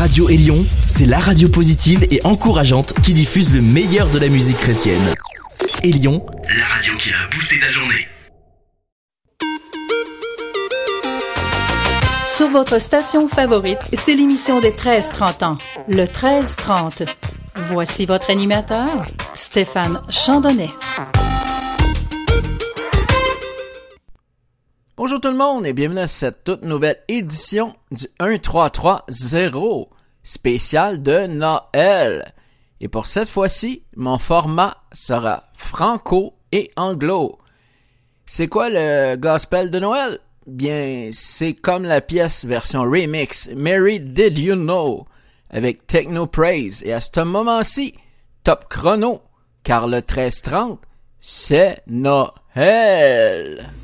Radio Élion, c'est la radio positive et encourageante qui diffuse le meilleur de la musique chrétienne. Élion, la radio qui a boosté ta journée. Sur votre station favorite, c'est l'émission des 13-30 ans, le 13-30. Voici votre animateur, Stéphane Chandonnet. Bonjour tout le monde et bienvenue à cette toute nouvelle édition du 1330 spécial de Noël. Et pour cette fois-ci, mon format sera franco et anglo. C'est quoi le gospel de Noël? Bien, c'est comme la pièce version remix Mary Did You Know avec Techno Praise. Et à ce moment-ci, top chrono, car le 1330, c'est Noël.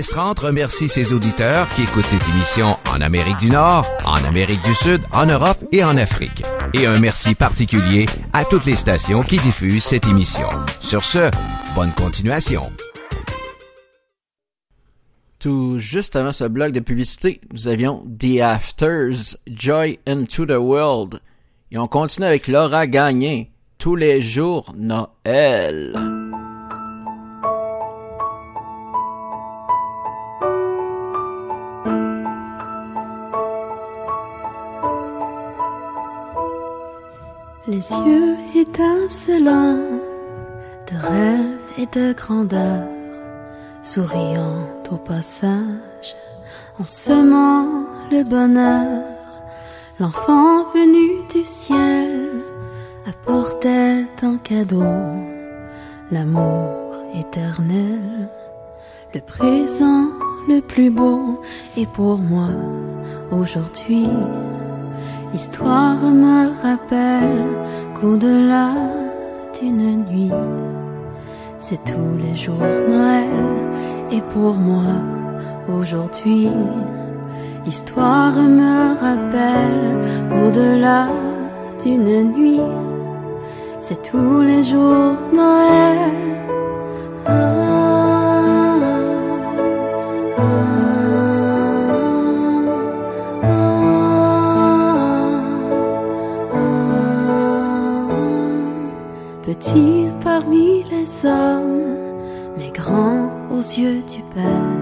1330 remercie ses auditeurs qui écoutent cette émission en Amérique du Nord, en Amérique du Sud, en Europe et en Afrique. Et un merci particulier à toutes les stations qui diffusent cette émission. Sur ce, bonne continuation. Tout juste avant ce bloc de publicité, nous avions The Afters, Joy into the World. Et on continue avec Laura Gagné, tous les jours Noël. Les yeux étincelants de rêve et de grandeur, souriant au passage, en semant le bonheur, l'enfant venu du ciel apportait un cadeau, l'amour éternel, le présent le plus beau, et pour moi aujourd'hui. L'histoire me rappelle qu'au-delà d'une nuit, c'est tous les jours Noël. Et pour moi, aujourd'hui, l'histoire me rappelle qu'au-delà d'une nuit, c'est tous les jours Noël. Yeux du Père,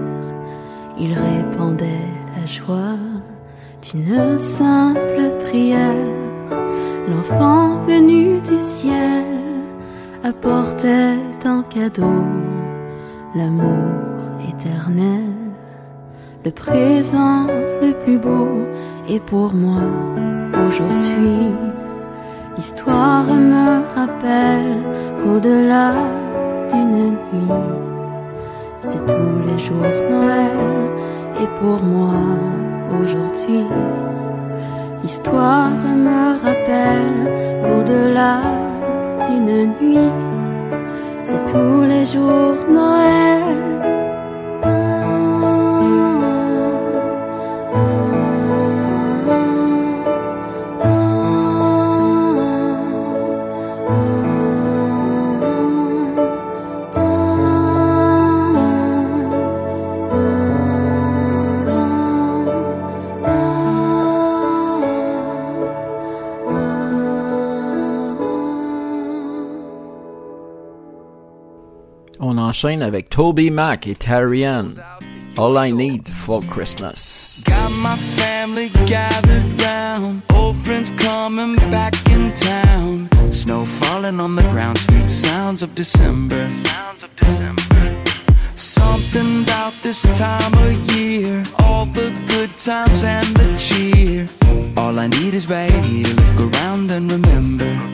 il répandait la joie d'une simple prière. L'enfant venu du ciel apportait un cadeau, l'amour éternel, le présent le plus beau, et pour moi aujourd'hui. L'histoire me rappelle qu'au-delà d'une nuit, c'est tous les jours Noël. Et pour moi, aujourd'hui, l'histoire me rappelle qu'au-delà d'une nuit, c'est tous les jours Noël. Enchaîne avec Toby Mac et Tarian. All I Need for Christmas. Got my family gathered round, old friends coming back in town. Snow falling on the ground, sweet sounds of December. Sounds of December. Something about this time of year, all the good times and the cheer. All I need is right here, look around and remember.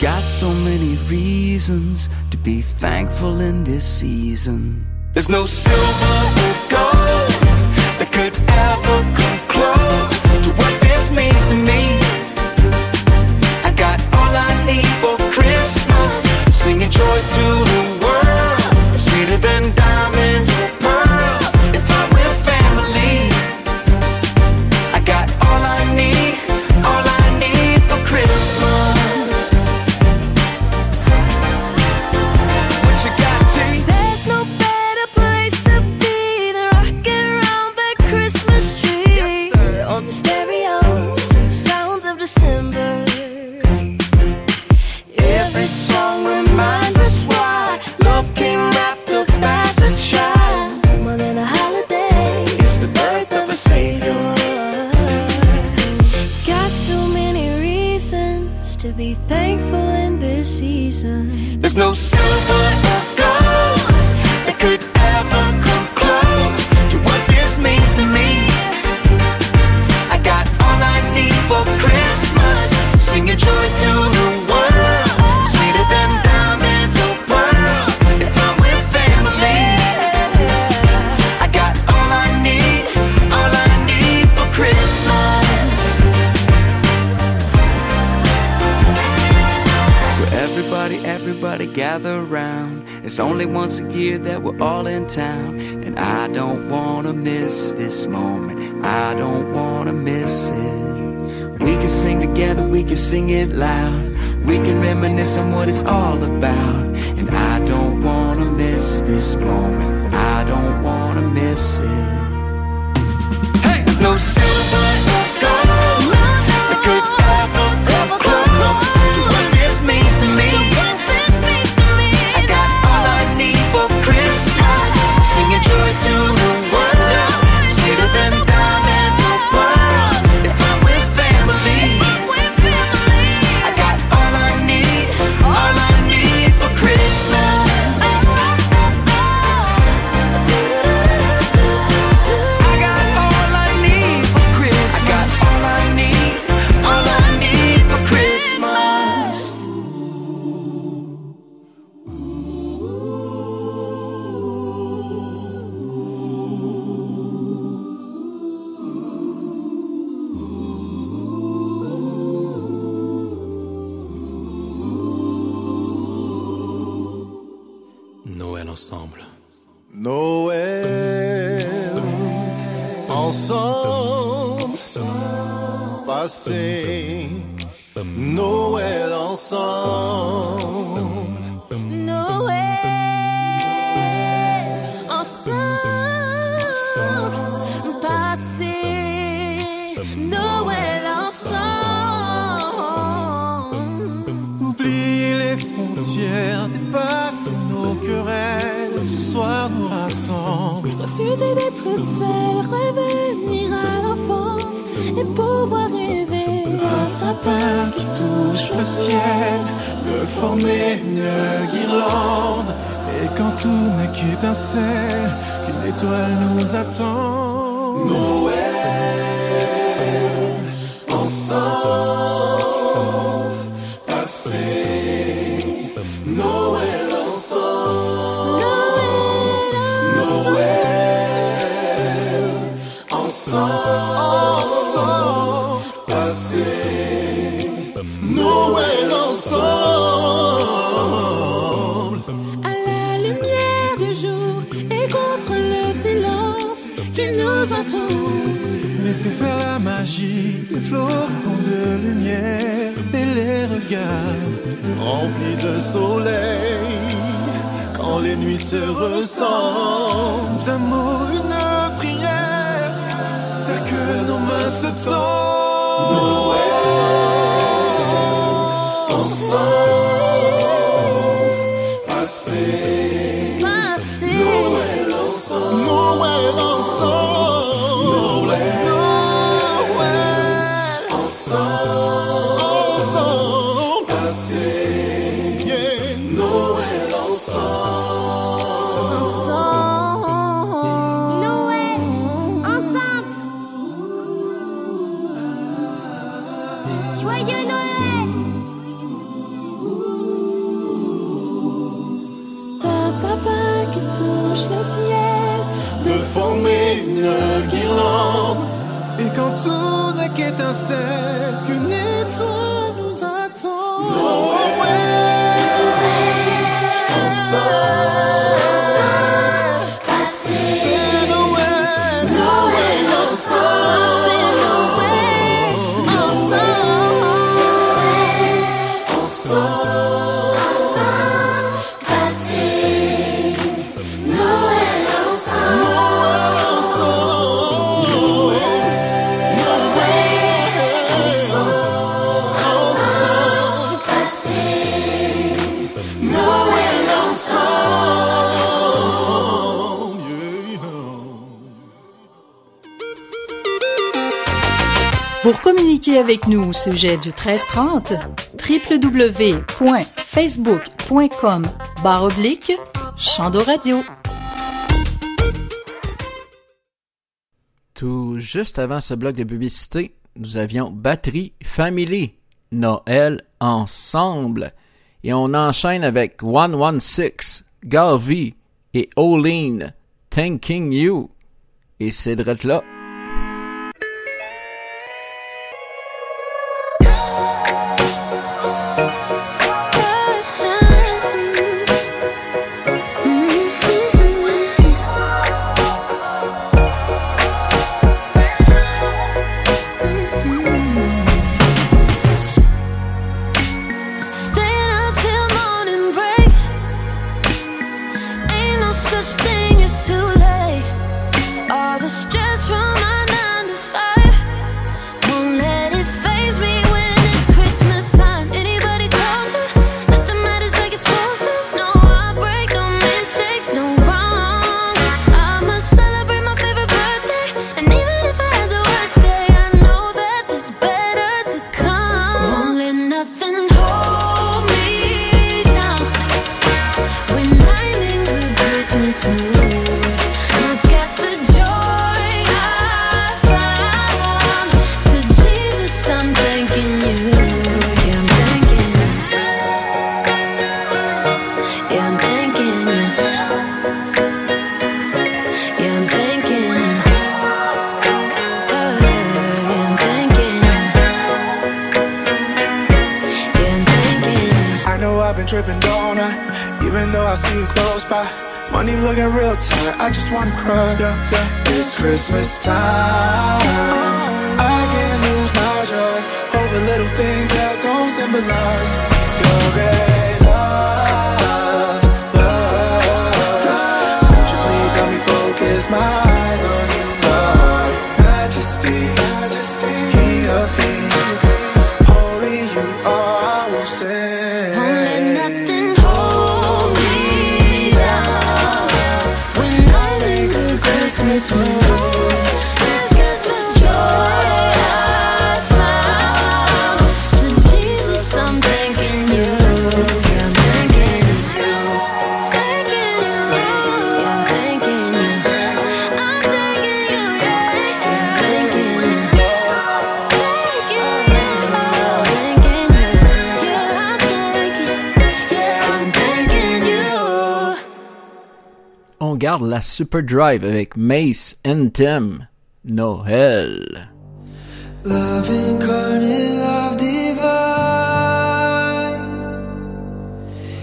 Got so many reasons be thankful in this season. There's no silver or gold that could once a year that we're all in town. And I don't wanna miss this moment. I don't wanna miss it. We can sing together, we can sing it loud. We can reminisce on what it's all about. And I don't wanna miss this moment. I don't wanna miss it. Hey! There's no silver passer Noël ensemble. Noël ensemble, passer Noël ensemble. Oubliez les frontières, dépasser nos querelles. Ce soir nous rassemble. Refuser d'être seul, revenir à l'enfance et pouvoir rêver. Un sapin qui touche le ciel, de former une guirlande. Et quand tout n'est qu'étincelle, qu'une étoile nous attend. Noël, de soleil. Quand les nuits se ressemblent, d'un mot, une prière, faire que nos mains se tendent. Noël, ensemble. Passer Noël ensemble. Noël ensemble. Noël. Noël. Ensemble. Ensemble. Passer. Une guirlande. Et quand tout n'est qu'étincelle, qu'une étoile avec nous au sujet du 1330, www.facebook.com barre oblique Radio. Tout juste avant ce bloc de publicité, nous avions Batterie Family, Noël ensemble. Et on enchaîne avec 116, Garvey et Olean, Thanking You. Et ces drettes-là regarde la Superdrive avec Mace Anthem Noël. Love incarnate, love divine.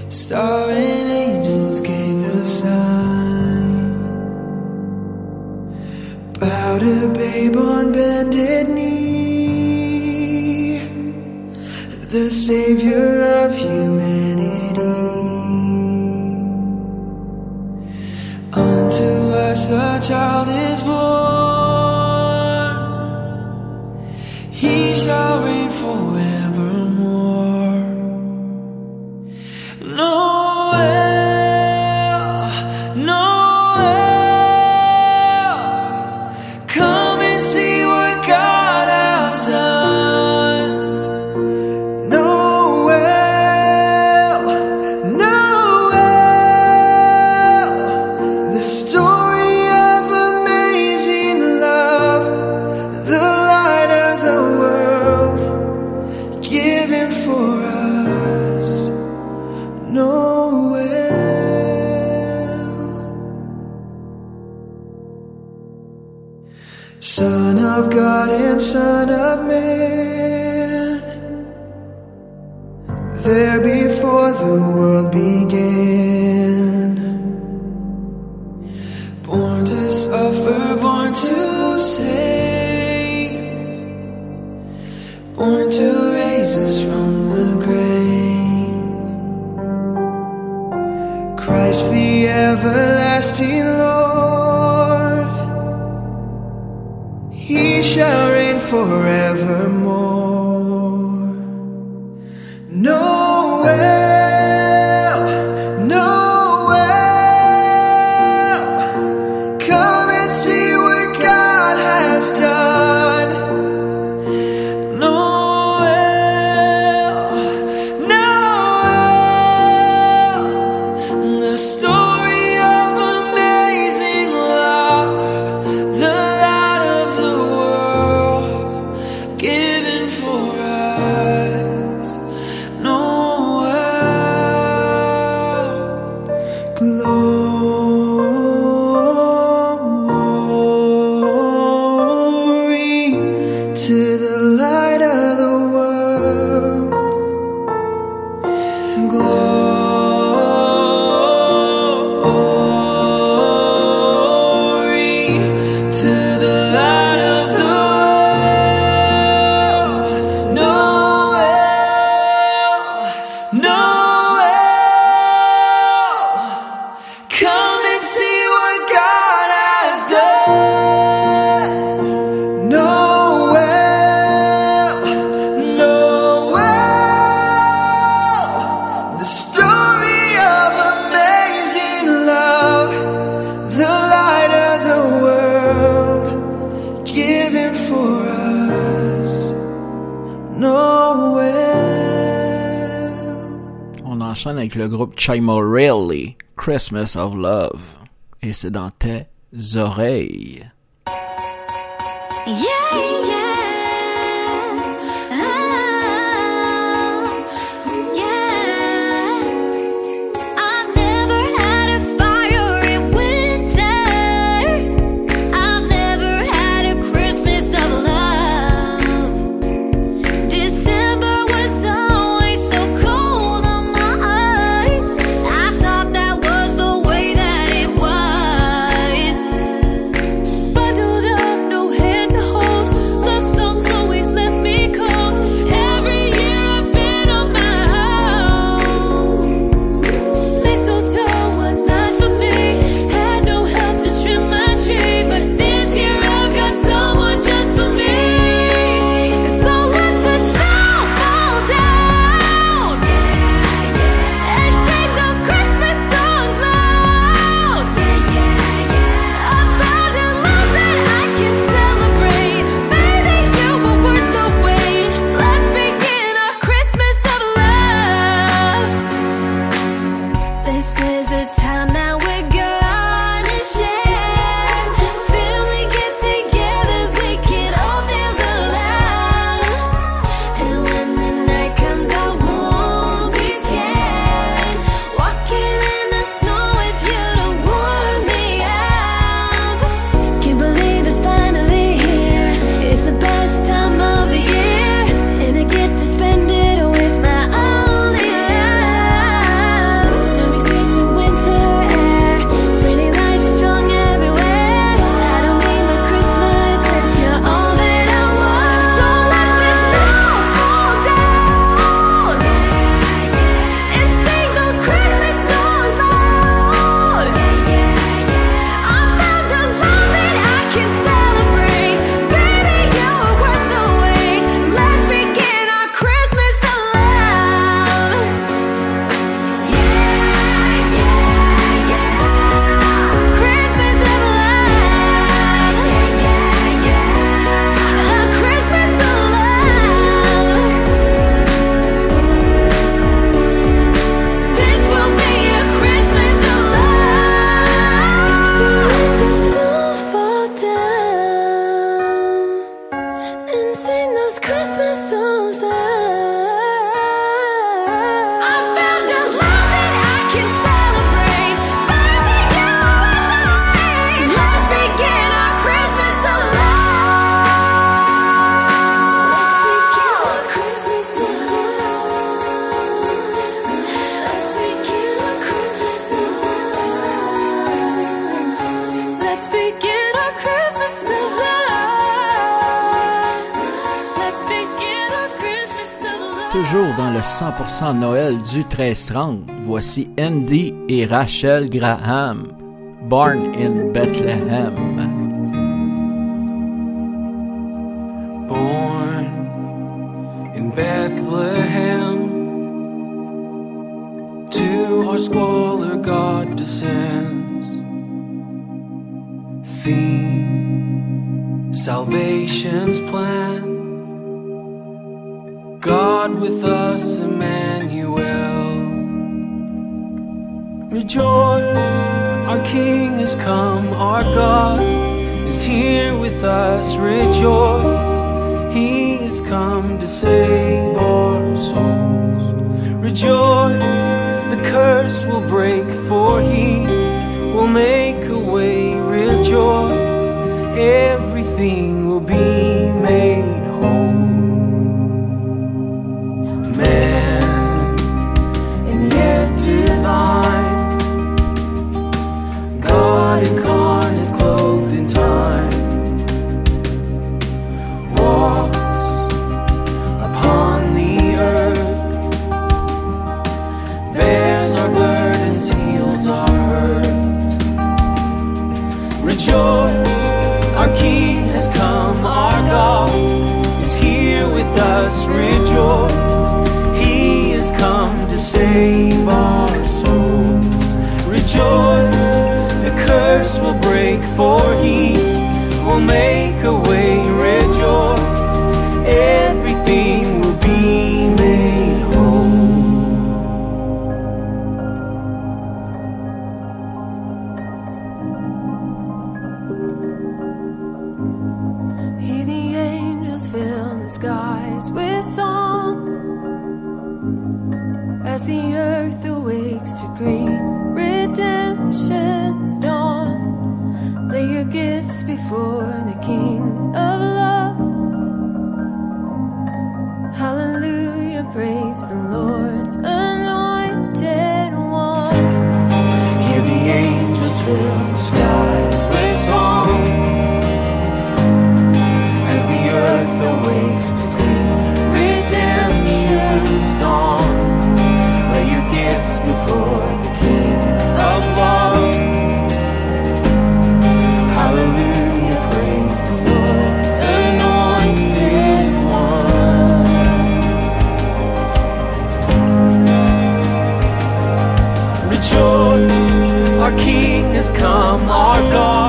Starring angels gave the sign. Bowed a babe on bended knee. The savior of humanity. unto us a child is born. He shall there before the world began. avec le groupe Chima Rally, Christmas of Love. Et c'est dans tes oreilles. Yeah, yeah. passant Noël du 13-30, voici Andy et Rachel Graham, Born in Bethlehem. Born in Bethlehem, to our squalor God descends. See salvation's plan, God with us. rejoice. Our King has come, our God is here with us. Rejoice, He has come to save our souls. Rejoice, the curse will break, for He will make a way. Rejoice, everything as the earth awakes to greet redemption's dawn. Lay your gifts before the King of Love. Hallelujah, praise the Lord's. from our God.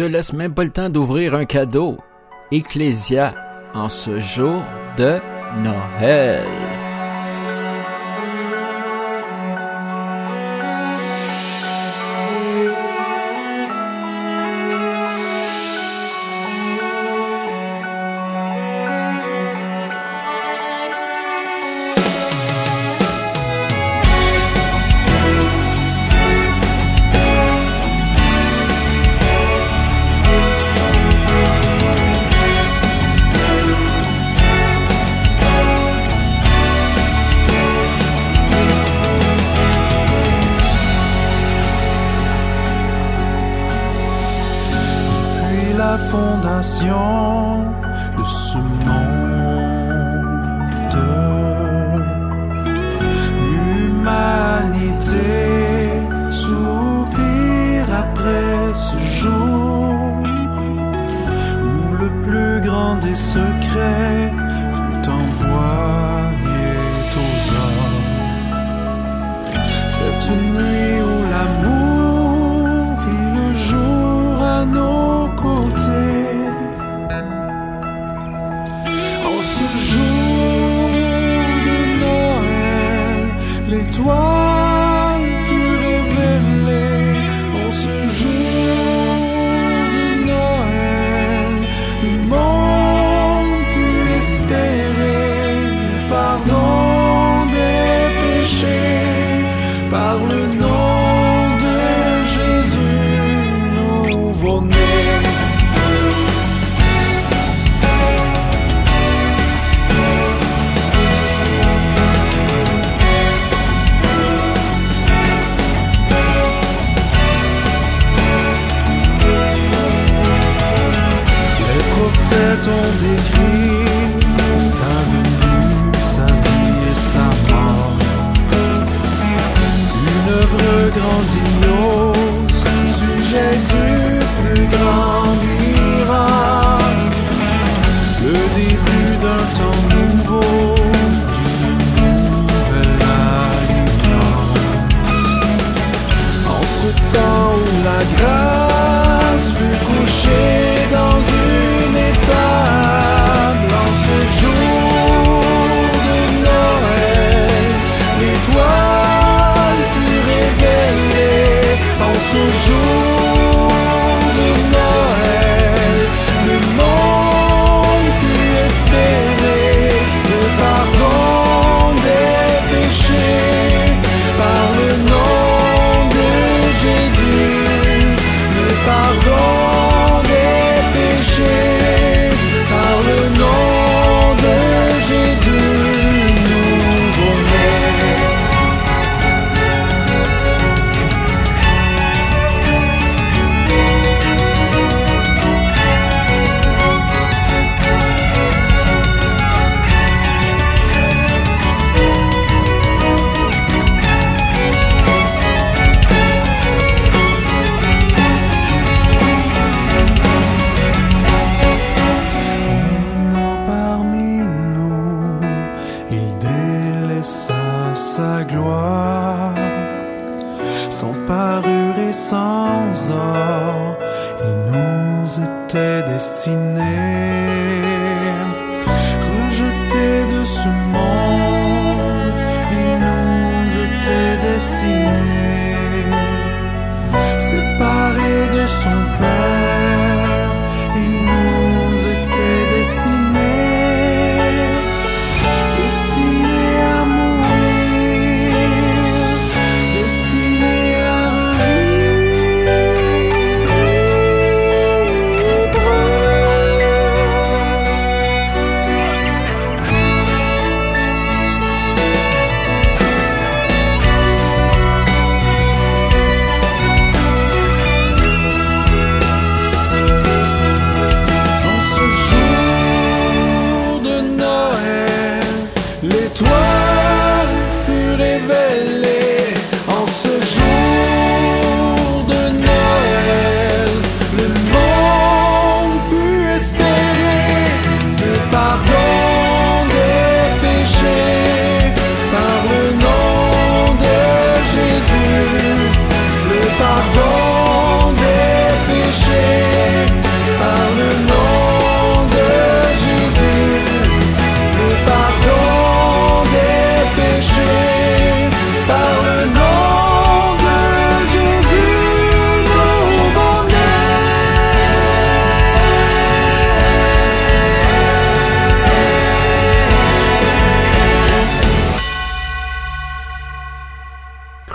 te laisse même pas le temps d'ouvrir un cadeau. Ecclesia, en ce jour de Noël. passion.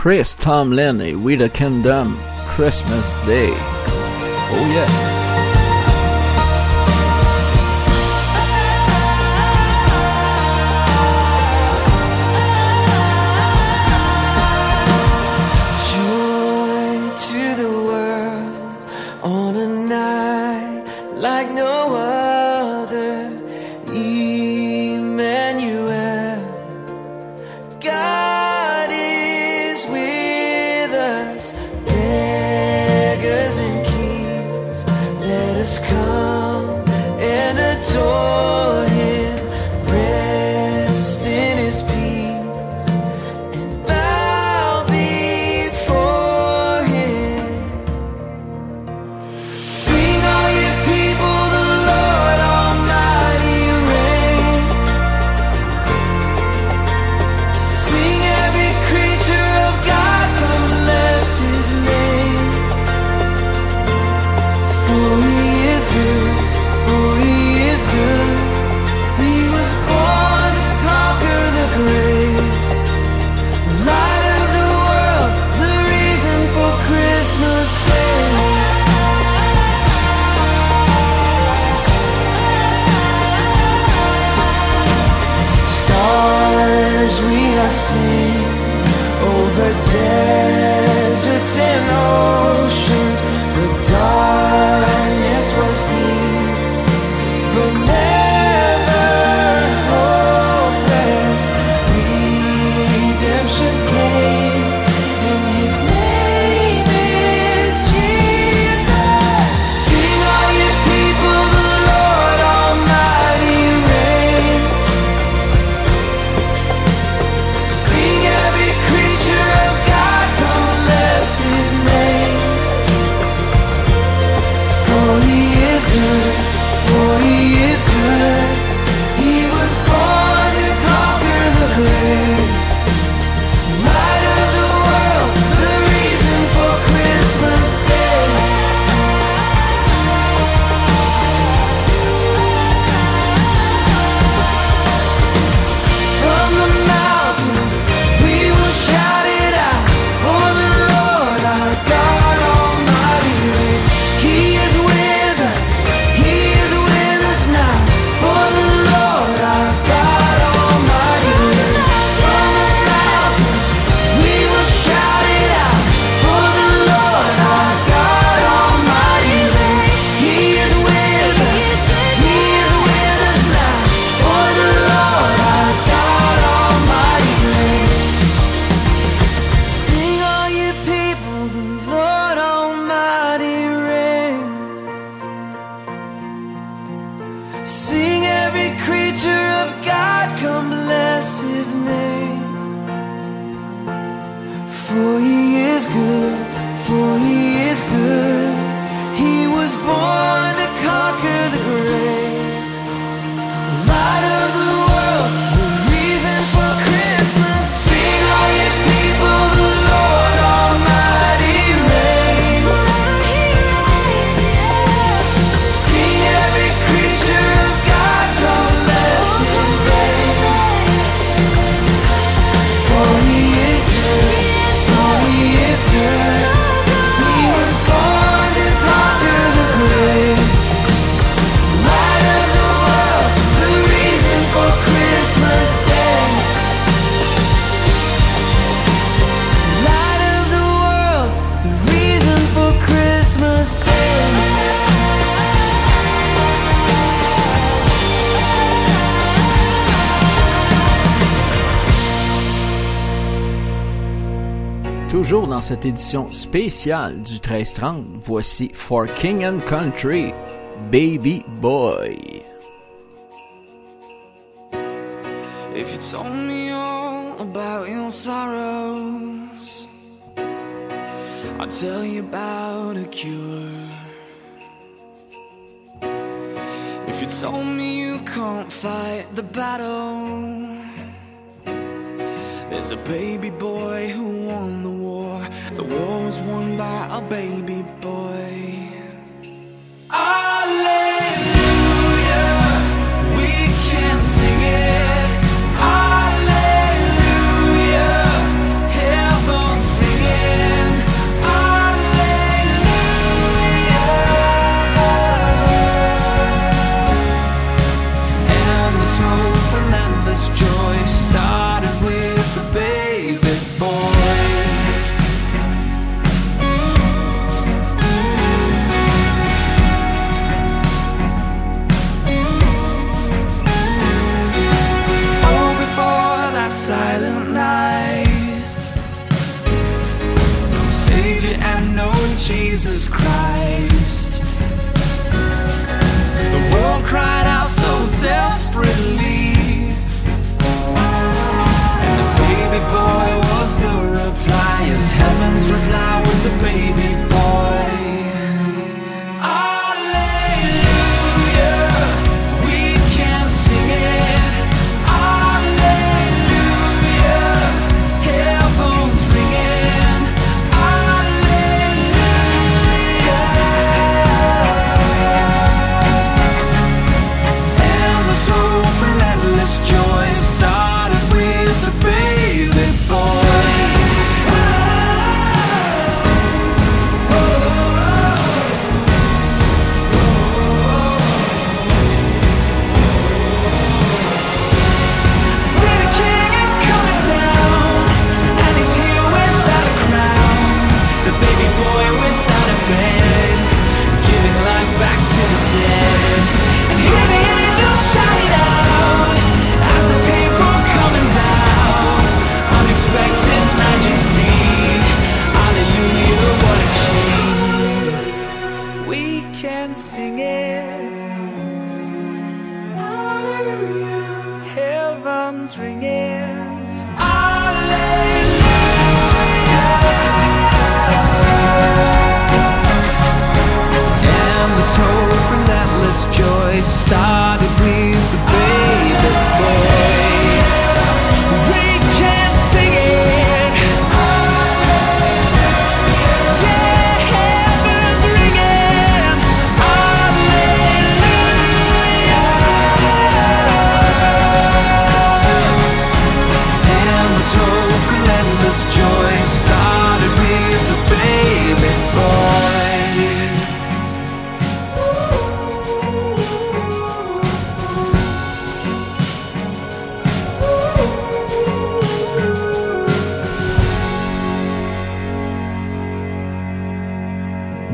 Chris Tom Lenny with a Can Christmas Day. Oh yeah. Toujours dans cette édition spéciale du 1330, voici For King and Country, Baby Boy. If you told me all about your sorrows, I'll tell you about a cure. If you told me you can't fight the battle, there's a baby boy who won the The war was won by a baby boy. Alleluia.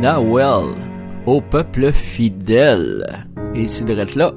Nahuel, au peuple fidèle. Et ces là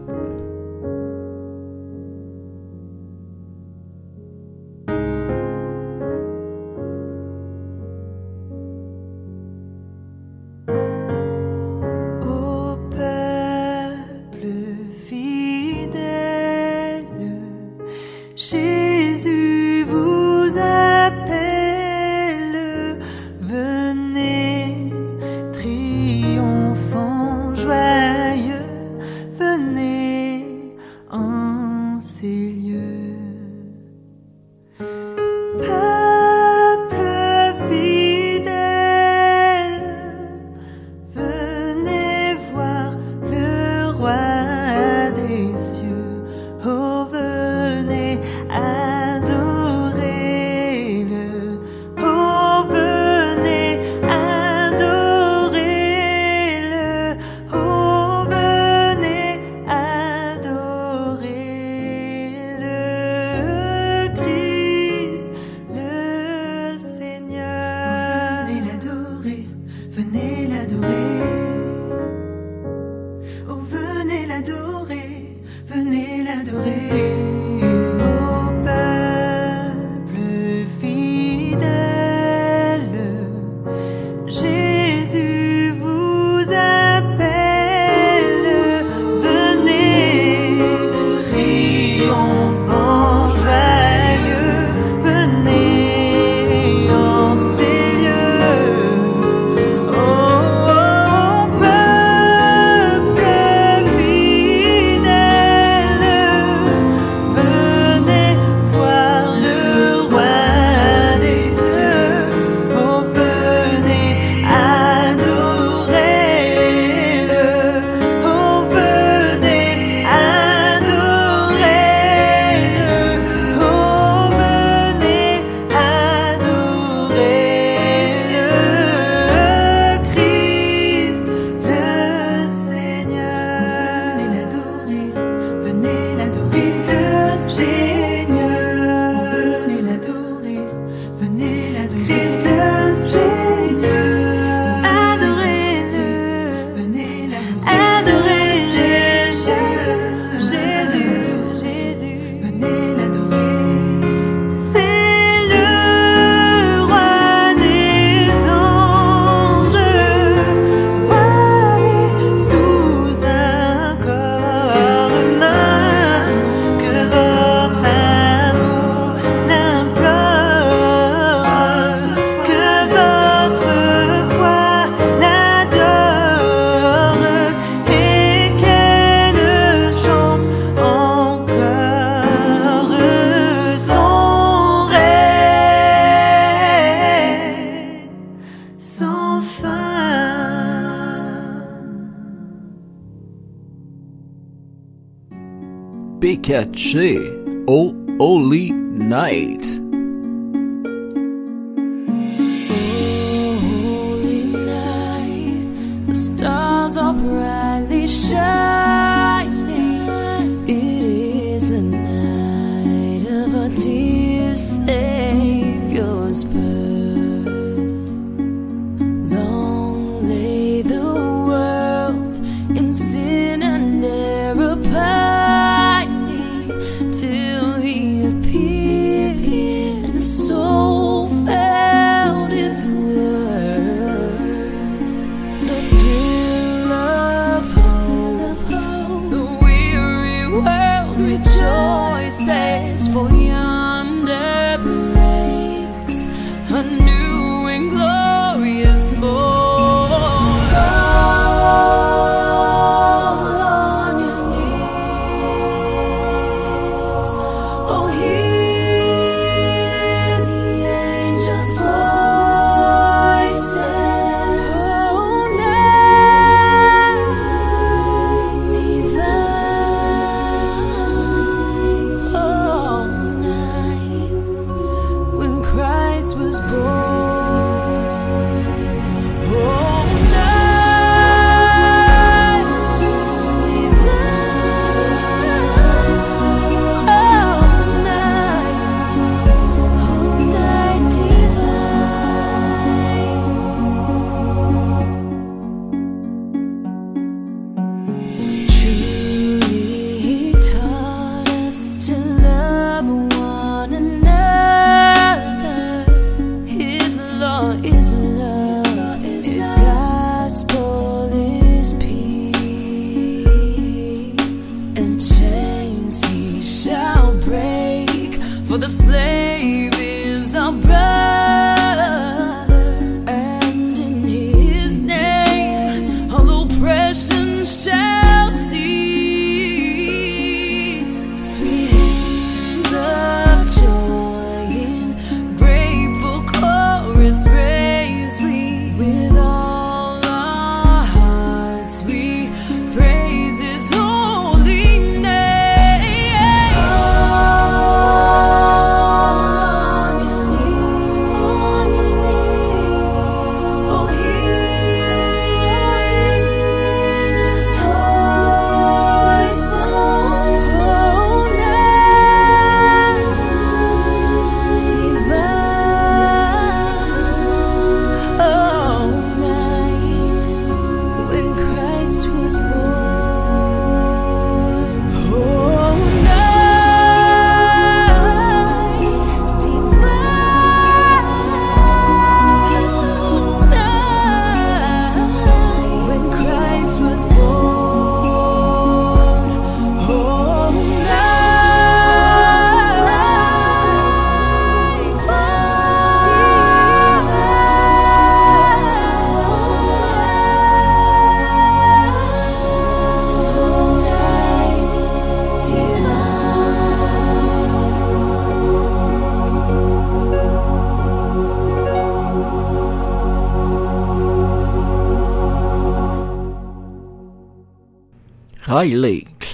catchy.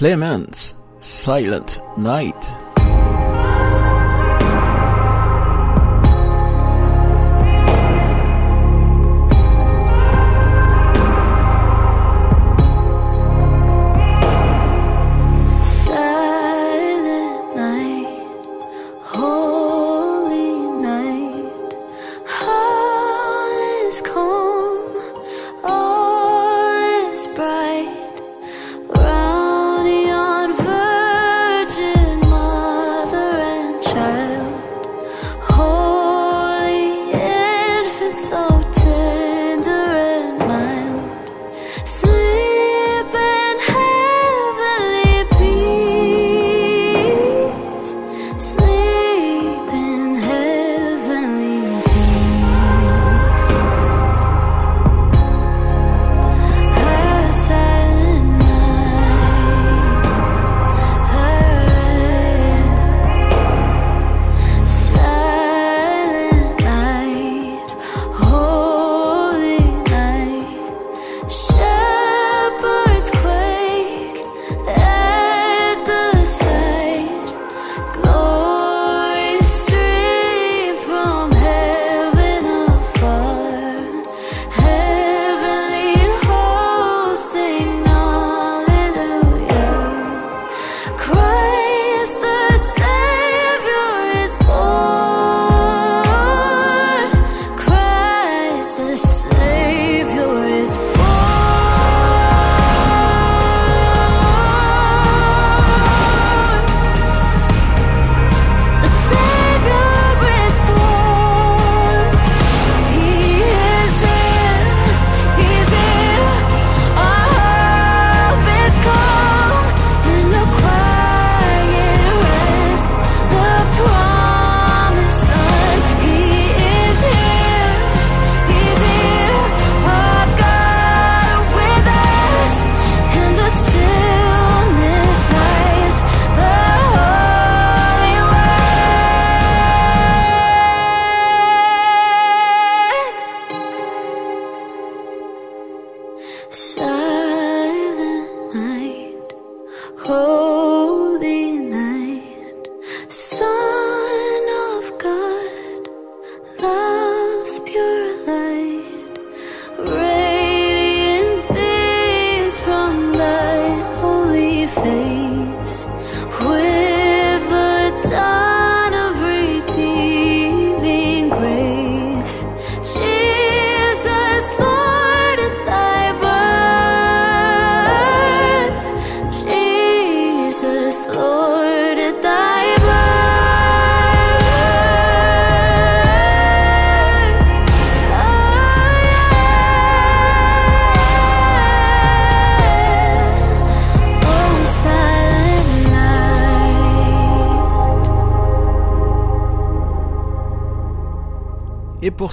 Clements, Silent Night.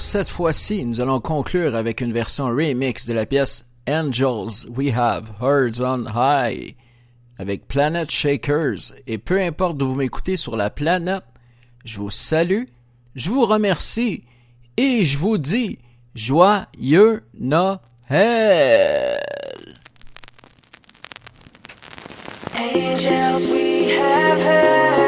Cette fois-ci, nous allons conclure avec une version remix de la pièce Angels We Have Hearts on High avec Planet Shakers. Et peu importe d'où vous m'écoutez sur la planète, je vous salue, je vous remercie et je vous dis joyeux Noël. Angels we have heard